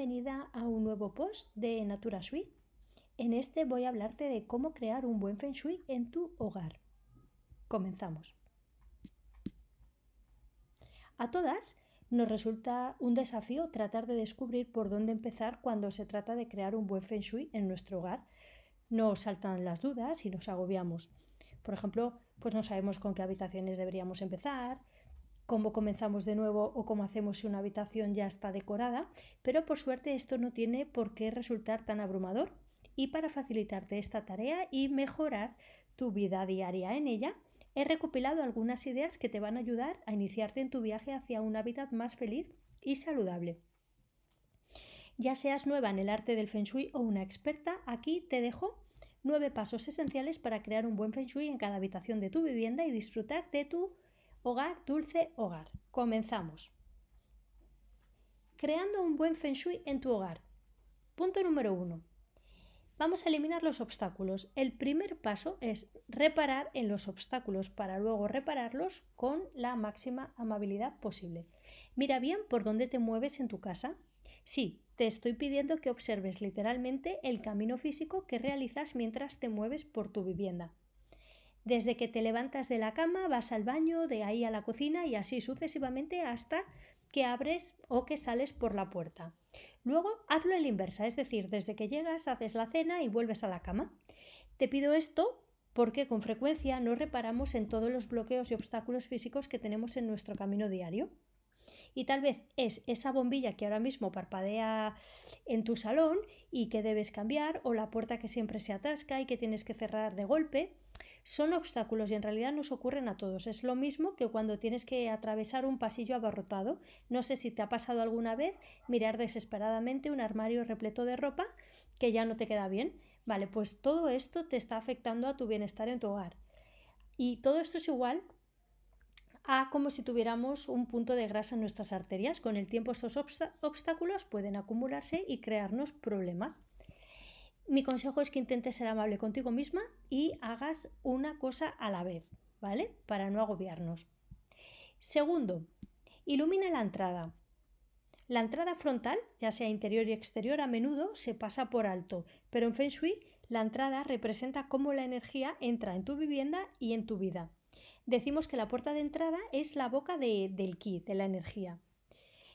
bienvenida a un nuevo post de Natura Shui. En este voy a hablarte de cómo crear un buen Feng Shui en tu hogar. Comenzamos. A todas nos resulta un desafío tratar de descubrir por dónde empezar cuando se trata de crear un buen Feng Shui en nuestro hogar. Nos saltan las dudas y nos agobiamos. Por ejemplo, pues no sabemos con qué habitaciones deberíamos empezar, cómo comenzamos de nuevo o cómo hacemos si una habitación ya está decorada, pero por suerte esto no tiene por qué resultar tan abrumador. Y para facilitarte esta tarea y mejorar tu vida diaria en ella, he recopilado algunas ideas que te van a ayudar a iniciarte en tu viaje hacia un hábitat más feliz y saludable. Ya seas nueva en el arte del feng shui o una experta, aquí te dejo nueve pasos esenciales para crear un buen feng shui en cada habitación de tu vivienda y disfrutar de tu Hogar, dulce hogar. Comenzamos. Creando un buen feng shui en tu hogar. Punto número uno. Vamos a eliminar los obstáculos. El primer paso es reparar en los obstáculos para luego repararlos con la máxima amabilidad posible. Mira bien por dónde te mueves en tu casa. Sí, te estoy pidiendo que observes literalmente el camino físico que realizas mientras te mueves por tu vivienda. Desde que te levantas de la cama, vas al baño, de ahí a la cocina y así sucesivamente hasta que abres o que sales por la puerta. Luego hazlo en la inversa, es decir, desde que llegas haces la cena y vuelves a la cama. Te pido esto porque con frecuencia no reparamos en todos los bloqueos y obstáculos físicos que tenemos en nuestro camino diario. Y tal vez es esa bombilla que ahora mismo parpadea en tu salón y que debes cambiar, o la puerta que siempre se atasca y que tienes que cerrar de golpe, son obstáculos y en realidad nos ocurren a todos. Es lo mismo que cuando tienes que atravesar un pasillo abarrotado. No sé si te ha pasado alguna vez mirar desesperadamente un armario repleto de ropa que ya no te queda bien. Vale, pues todo esto te está afectando a tu bienestar en tu hogar. Y todo esto es igual a como si tuviéramos un punto de grasa en nuestras arterias. Con el tiempo estos obstáculos pueden acumularse y crearnos problemas. Mi consejo es que intentes ser amable contigo misma y hagas una cosa a la vez, ¿vale? Para no agobiarnos. Segundo, ilumina la entrada. La entrada frontal, ya sea interior y exterior, a menudo se pasa por alto, pero en Feng Shui la entrada representa cómo la energía entra en tu vivienda y en tu vida. Decimos que la puerta de entrada es la boca del ki, de la energía.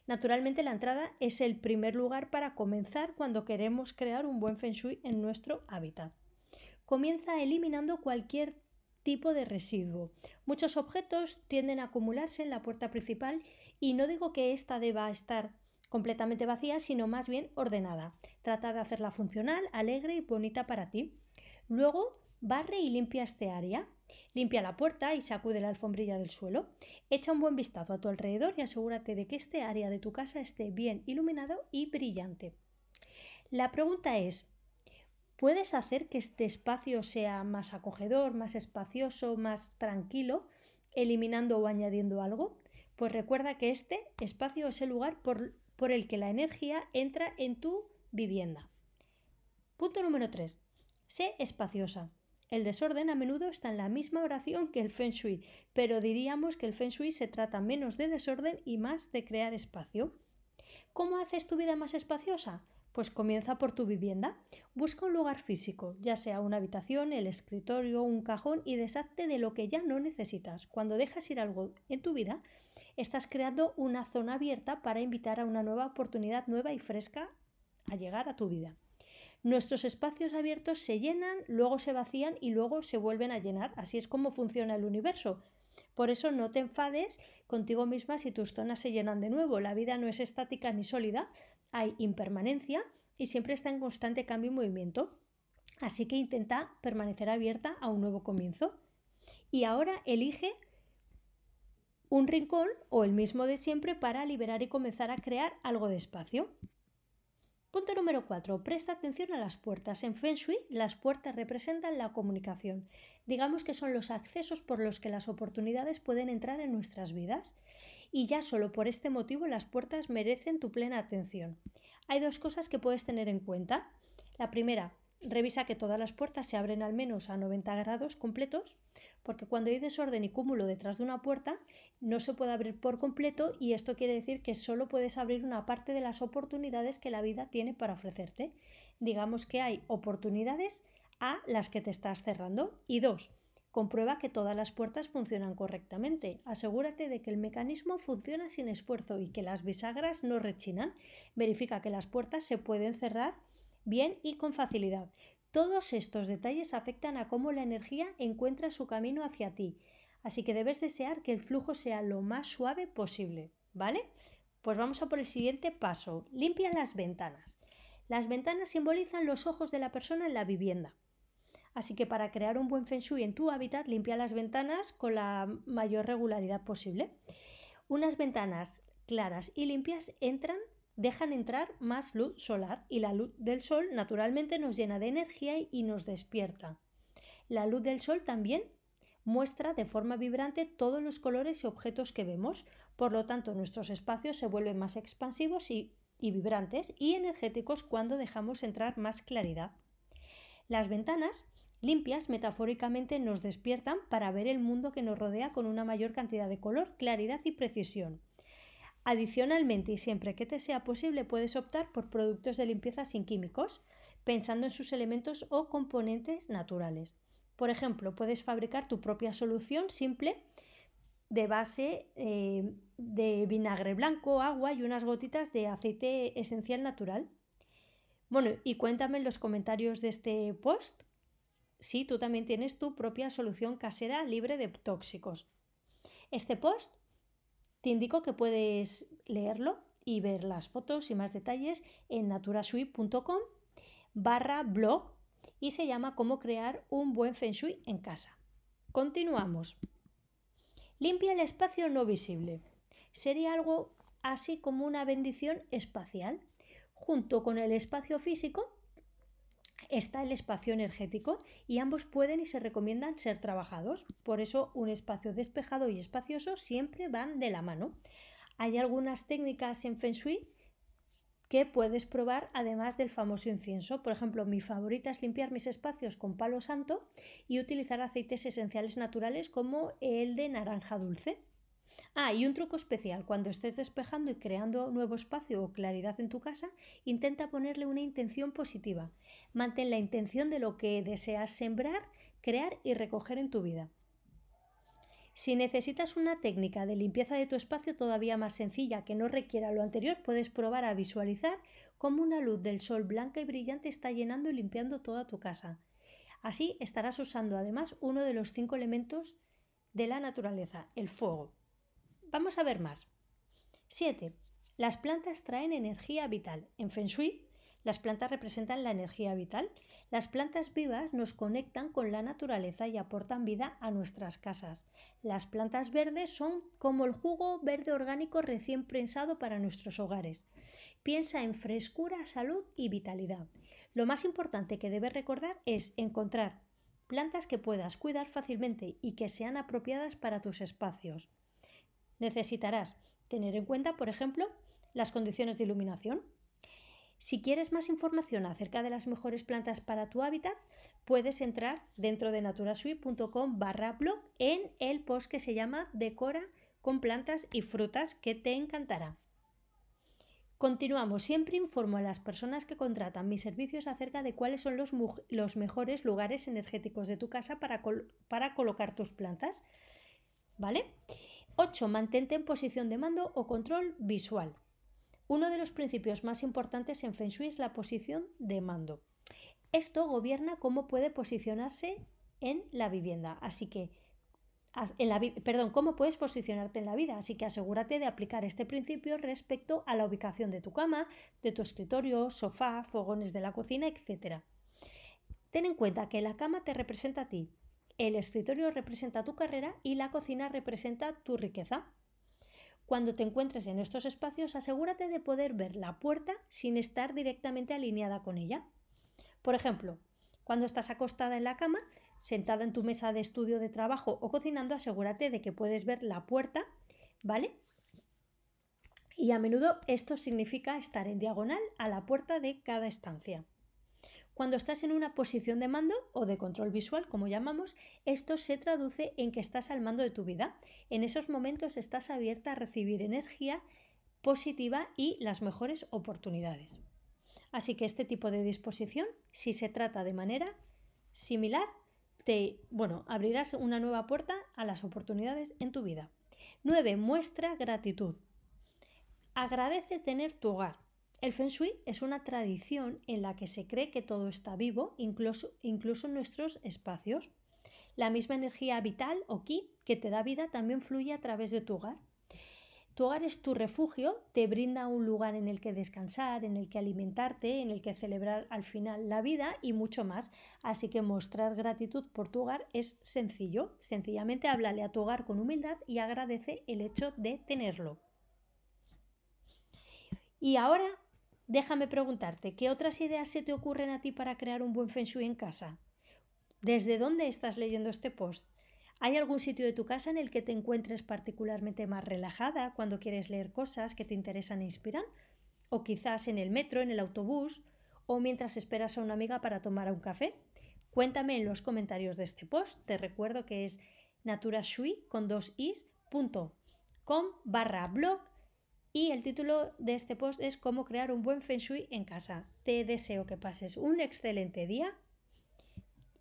Naturalmente la entrada es el primer lugar para comenzar cuando queremos crear un buen feng shui en nuestro hábitat. Comienza eliminando cualquier tipo de residuo. Muchos objetos tienden a acumularse en la puerta principal y no digo que ésta deba estar completamente vacía, sino más bien ordenada. Trata de hacerla funcional, alegre y bonita para ti. Luego barre y limpia este área. Limpia la puerta y sacude la alfombrilla del suelo. Echa un buen vistazo a tu alrededor y asegúrate de que este área de tu casa esté bien iluminado y brillante. La pregunta es, ¿puedes hacer que este espacio sea más acogedor, más espacioso, más tranquilo, eliminando o añadiendo algo? Pues recuerda que este espacio es el lugar por, el que la energía entra en tu vivienda. Punto número 3. Sé espaciosa. El desorden a menudo está en la misma oración que el feng shui, pero diríamos que el feng shui se trata menos de desorden y más de crear espacio. ¿Cómo haces tu vida más espaciosa? Pues comienza por tu vivienda. Busca un lugar físico, ya sea una habitación, el escritorio, un cajón y deshazte de lo que ya no necesitas. Cuando dejas ir algo en tu vida, estás creando una zona abierta para invitar a una nueva oportunidad nueva y fresca a llegar a tu vida. Nuestros espacios abiertos se llenan, luego se vacían y luego se vuelven a llenar. Así es como funciona el universo. Por eso no te enfades contigo misma si tus zonas se llenan de nuevo. La vida no es estática ni sólida, hay impermanencia y siempre está en constante cambio y movimiento. Así que intenta permanecer abierta a un nuevo comienzo. Y ahora elige un rincón o el mismo de siempre para liberar y comenzar a crear algo de espacio. Punto número 4. Presta atención a las puertas. En Feng Shui, las puertas representan la comunicación. Digamos que son los accesos por los que las oportunidades pueden entrar en nuestras vidas. Y ya solo por este motivo las puertas merecen tu plena atención. Hay dos cosas que puedes tener en cuenta. La primera, revisa que todas las puertas se abren al menos a 90 grados completos, porque cuando hay desorden y cúmulo detrás de una puerta, no se puede abrir por completo y esto quiere decir que solo puedes abrir una parte de las oportunidades que la vida tiene para ofrecerte. Digamos que hay oportunidades a las que te estás cerrando. Y dos, comprueba que todas las puertas funcionan correctamente. Asegúrate de que el mecanismo funciona sin esfuerzo y que las bisagras no rechinan. Verifica que las puertas se pueden cerrar bien y con facilidad. Todos estos detalles afectan a cómo la energía encuentra su camino hacia ti, así que debes desear que el flujo sea lo más suave posible, ¿vale? Pues vamos a por el siguiente paso. Limpia las ventanas. Las ventanas simbolizan los ojos de la persona en la vivienda. Así que para crear un buen feng shui en tu hábitat, limpia las ventanas con la mayor regularidad posible. Unas ventanas claras y limpias entran dejan entrar más luz solar y la luz del sol naturalmente nos llena de energía y nos despierta. La luz del sol también muestra de forma vibrante todos los colores y objetos que vemos, por lo tanto nuestros espacios se vuelven más expansivos y, vibrantes y energéticos cuando dejamos entrar más claridad. Las ventanas limpias metafóricamente nos despiertan para ver el mundo que nos rodea con una mayor cantidad de color, claridad y precisión. Adicionalmente, y siempre que te sea posible, puedes optar por productos de limpieza sin químicos, pensando en sus elementos o componentes naturales. Por ejemplo, puedes fabricar tu propia solución simple de base eh, de vinagre blanco, agua y unas gotitas de aceite esencial natural. Bueno, y cuéntame en los comentarios de este post si tú también tienes tu propia solución casera libre de tóxicos. Este post te indico que puedes leerlo y ver las fotos y más detalles en naturasui.com barra blog y se llama Cómo crear un buen feng shui en casa. Continuamos. Limpia el espacio no visible. Sería algo así como una bendición espacial. Junto con el espacio físico está el espacio energético y ambos pueden y se recomiendan ser trabajados. Por eso un espacio despejado y espacioso siempre van de la mano. Hay algunas técnicas en Feng Shui que puedes probar además del famoso incienso. Por ejemplo, mi favorita es limpiar mis espacios con palo santo y utilizar aceites esenciales naturales como el de naranja dulce. Ah, y un truco especial, cuando estés despejando y creando nuevo espacio o claridad en tu casa, intenta ponerle una intención positiva. Mantén la intención de lo que deseas sembrar, crear y recoger en tu vida. Si necesitas una técnica de limpieza de tu espacio todavía más sencilla que no requiera lo anterior, puedes probar a visualizar cómo una luz del sol blanca y brillante está llenando y limpiando toda tu casa. Así estarás usando además uno de los cinco elementos de la naturaleza, el fuego. Vamos a ver más. 7. Las plantas traen energía vital. En Feng Shui, las plantas representan la energía vital. Las plantas vivas nos conectan con la naturaleza y aportan vida a nuestras casas. Las plantas verdes son como el jugo verde orgánico recién prensado para nuestros hogares. Piensa en frescura, salud y vitalidad. Lo más importante que debes recordar es encontrar plantas que puedas cuidar fácilmente y que sean apropiadas para tus espacios. Necesitarás tener en cuenta, por ejemplo, las condiciones de iluminación. Si quieres más información acerca de las mejores plantas para tu hábitat, puedes entrar dentro de naturasui.com barra blog en el post que se llama Decora con plantas y frutas que te encantará. Continuamos, siempre informo a las personas que contratan mis servicios acerca de cuáles son los, mejores lugares energéticos de tu casa para, para colocar tus plantas. ¿Vale? 8. Mantente en posición de mando o control visual. Uno de los principios más importantes en Feng Shui es la posición de mando. Esto gobierna cómo puede posicionarse en la vivienda. Así que, en la, perdón, cómo puedes posicionarte en la vida. Así que asegúrate de aplicar este principio respecto a la ubicación de tu cama, de tu escritorio, sofá, fogones de la cocina, etc. Ten en cuenta que la cama te representa a ti, el escritorio representa tu carrera y la cocina representa tu riqueza. Cuando te encuentres en estos espacios, asegúrate de poder ver la puerta sin estar directamente alineada con ella. Por ejemplo, cuando estás acostada en la cama, sentada en tu mesa de estudio de trabajo o cocinando, asegúrate de que puedes ver la puerta, ¿vale? Y a menudo esto significa estar en diagonal a la puerta de cada estancia. Cuando estás en una posición de mando o de control visual, como llamamos, esto se traduce en que estás al mando de tu vida. En esos momentos estás abierta a recibir energía positiva y las mejores oportunidades. Así que este tipo de disposición, si se trata de manera similar, te, bueno, abrirás una nueva puerta a las oportunidades en tu vida. 9. Muestra gratitud. Agradece tener tu hogar. El Feng Shui es una tradición en la que se cree que todo está vivo, incluso, incluso nuestros espacios. La misma energía vital o ki que te da vida también fluye a través de tu hogar. Tu hogar es tu refugio, te brinda un lugar en el que descansar, en el que alimentarte, en el que celebrar al final la vida y mucho más. Así que mostrar gratitud por tu hogar es sencillo. Sencillamente háblale a tu hogar con humildad y agradece el hecho de tenerlo. Y ahora déjame preguntarte, ¿qué otras ideas se te ocurren a ti para crear un buen feng shui en casa? ¿Desde dónde estás leyendo este post? ¿Hay algún sitio de tu casa en el que te encuentres particularmente más relajada cuando quieres leer cosas que te interesan e inspiran? ¿O quizás en el metro, en el autobús o mientras esperas a una amiga para tomar un café? Cuéntame en los comentarios de este post. Te recuerdo que es naturashui con dos barra blog y el título de este post es cómo crear un buen feng shui en casa. Te deseo que pases un excelente día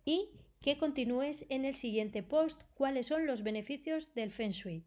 y que continúes en el siguiente post cuáles son los beneficios del Feng Shui.